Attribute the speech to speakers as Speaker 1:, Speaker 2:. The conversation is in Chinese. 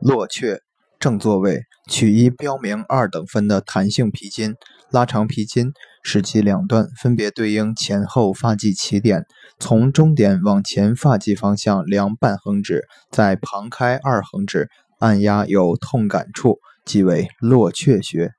Speaker 1: 落雀正座位，取一标明二等分的弹性皮筋，拉长皮筋，使其两端分别对应前后发际起点，从终点往前发际方向量半横指，在旁开二横指按压有痛感处，即为落雀穴。